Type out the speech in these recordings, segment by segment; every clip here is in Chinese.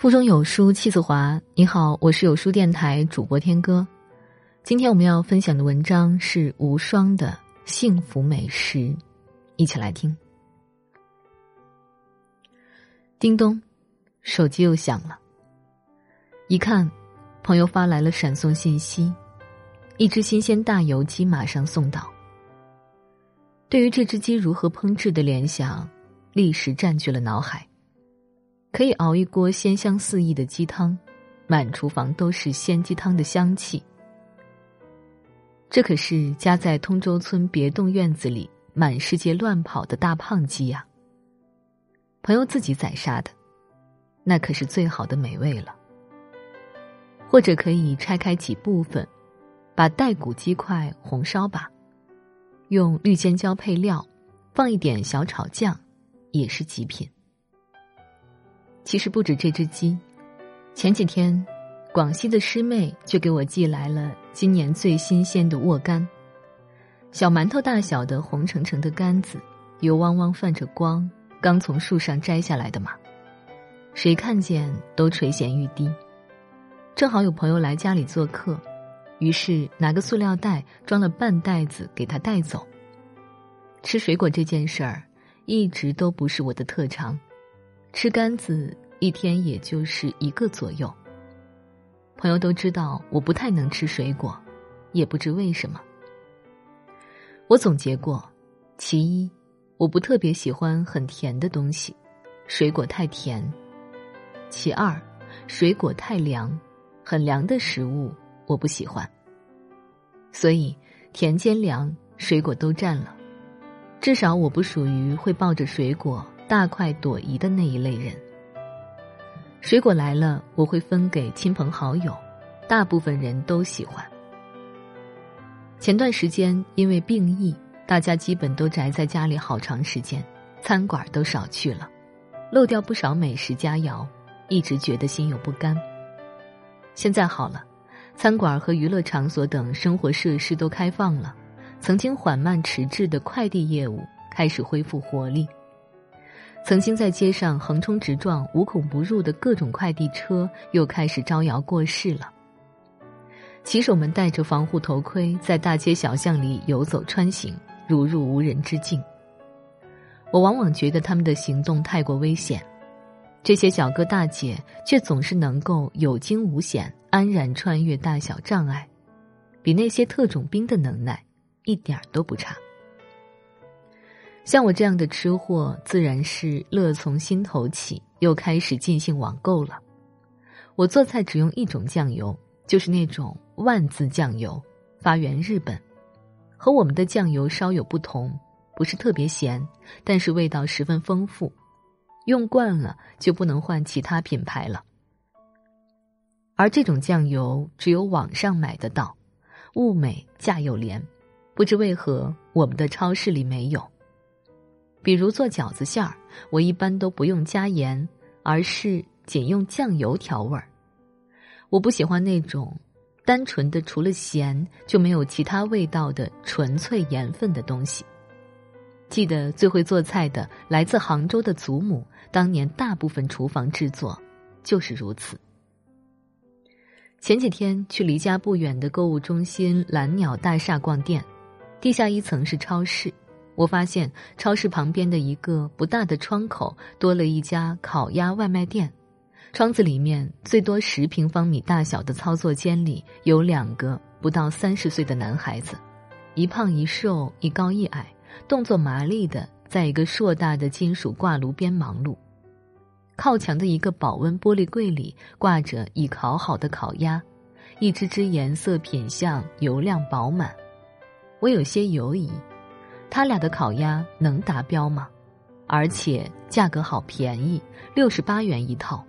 腹中有书气自华。你好，我是有书电台主播天歌。今天我们要分享的文章是无双的幸福美食，一起来听。叮咚，手机又响了。一看，朋友发来了闪送信息，一只新鲜大油鸡马上送到。对于这只鸡如何烹制的联想，立时占据了脑海。可以熬一锅鲜香四溢的鸡汤，满厨房都是鲜鸡汤的香气。这可是家在通州村别栋院子里满世界乱跑的大胖鸡呀！朋友自己宰杀的，那可是最好的美味了。或者可以拆开几部分，把带骨鸡块红烧吧，用绿尖椒配料，放一点小炒酱，也是极品。其实不止这只鸡，前几天，广西的师妹就给我寄来了今年最新鲜的沃柑，小馒头大小的红澄澄的柑子，油汪汪泛着光，刚从树上摘下来的嘛，谁看见都垂涎欲滴。正好有朋友来家里做客，于是拿个塑料袋装了半袋子给他带走。吃水果这件事儿，一直都不是我的特长。吃柑子一天也就是一个左右。朋友都知道我不太能吃水果，也不知为什么。我总结过，其一，我不特别喜欢很甜的东西，水果太甜；其二，水果太凉，很凉的食物我不喜欢。所以甜兼凉，水果都占了，至少我不属于会抱着水果。大快朵颐的那一类人，水果来了，我会分给亲朋好友，大部分人都喜欢。前段时间因为病疫，大家基本都宅在家里好长时间，餐馆都少去了，漏掉不少美食佳肴，一直觉得心有不甘。现在好了，餐馆和娱乐场所等生活设施都开放了，曾经缓慢迟滞的快递业务开始恢复活力。曾经在街上横冲直撞、无孔不入的各种快递车，又开始招摇过市了。骑手们戴着防护头盔，在大街小巷里游走穿行，如入无人之境。我往往觉得他们的行动太过危险，这些小哥大姐却总是能够有惊无险、安然穿越大小障碍，比那些特种兵的能耐一点儿都不差。像我这样的吃货，自然是乐从心头起，又开始尽兴网购了。我做菜只用一种酱油，就是那种万字酱油，发源日本，和我们的酱油稍有不同，不是特别咸，但是味道十分丰富。用惯了就不能换其他品牌了。而这种酱油只有网上买得到，物美价又廉，不知为何我们的超市里没有。比如做饺子馅儿，我一般都不用加盐，而是仅用酱油调味儿。我不喜欢那种单纯的除了咸就没有其他味道的纯粹盐分的东西。记得最会做菜的来自杭州的祖母，当年大部分厨房制作就是如此。前几天去离家不远的购物中心蓝鸟大厦逛店，地下一层是超市。我发现超市旁边的一个不大的窗口多了一家烤鸭外卖店，窗子里面最多十平方米大小的操作间里有两个不到三十岁的男孩子，一胖一瘦，一高一矮，动作麻利的在一个硕大的金属挂炉边忙碌。靠墙的一个保温玻璃柜里挂着已烤好的烤鸭，一只只颜色品相油亮饱满，我有些犹疑。他俩的烤鸭能达标吗？而且价格好便宜，六十八元一套，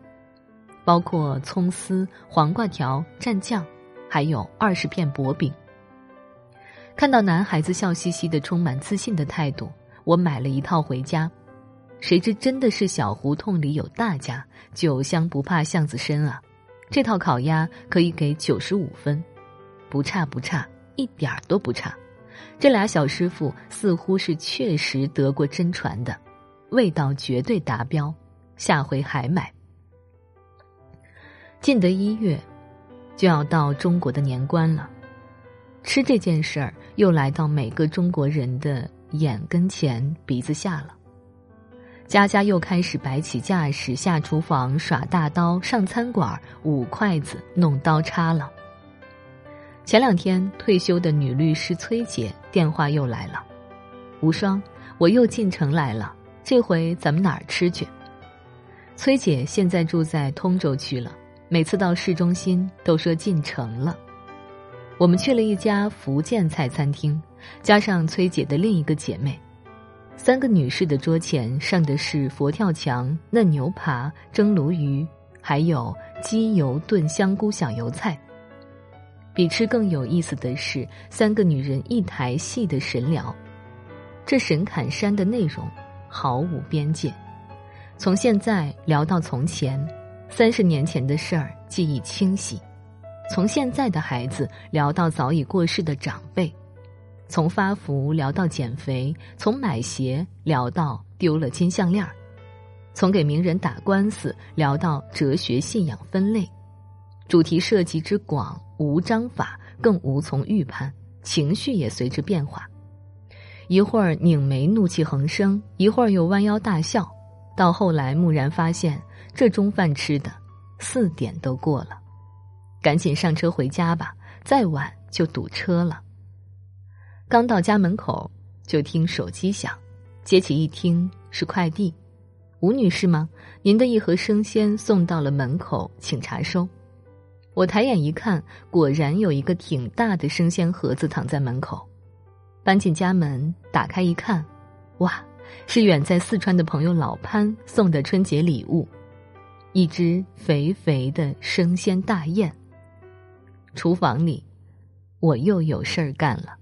包括葱丝、黄瓜条、蘸酱，还有二十片薄饼。看到男孩子笑嘻嘻的、充满自信的态度，我买了一套回家。谁知真的是小胡同里有大家，酒香不怕巷子深啊！这套烤鸭可以给九十五分，不差不差，一点儿都不差。这俩小师傅似乎是确实得过真传的，味道绝对达标，下回还买。进得一月，就要到中国的年关了。吃这件事儿又来到每个中国人的眼跟前、鼻子下了。家家又开始摆起架势，下厨房耍大刀，上餐馆舞筷子、弄刀叉了。前两天退休的女律师崔姐电话又来了：“无双，我又进城来了，这回咱们哪儿吃去？”崔姐现在住在通州区了。每次到市中心都说进城了，我们去了一家福建菜餐厅，加上崔姐的另一个姐妹，三个女士的桌前上的是佛跳墙、嫩牛扒、蒸鲈鱼，还有鸡油炖香菇小油菜。比吃更有意思的是，三个女人一台戏的神聊，这神侃山的内容毫无边界，从现在聊到从前。三十年前的事儿，记忆清晰。从现在的孩子聊到早已过世的长辈，从发福聊到减肥，从买鞋聊到丢了金项链儿，从给名人打官司聊到哲学信仰分类，主题涉及之广，无章法，更无从预判，情绪也随之变化。一会儿拧眉怒气横生，一会儿又弯腰大笑，到后来蓦然发现。这中饭吃的，四点都过了，赶紧上车回家吧，再晚就堵车了。刚到家门口，就听手机响，接起一听是快递，吴女士吗？您的一盒生鲜送到了门口，请查收。我抬眼一看，果然有一个挺大的生鲜盒子躺在门口，搬进家门，打开一看，哇，是远在四川的朋友老潘送的春节礼物。一只肥肥的生鲜大雁。厨房里，我又有事儿干了。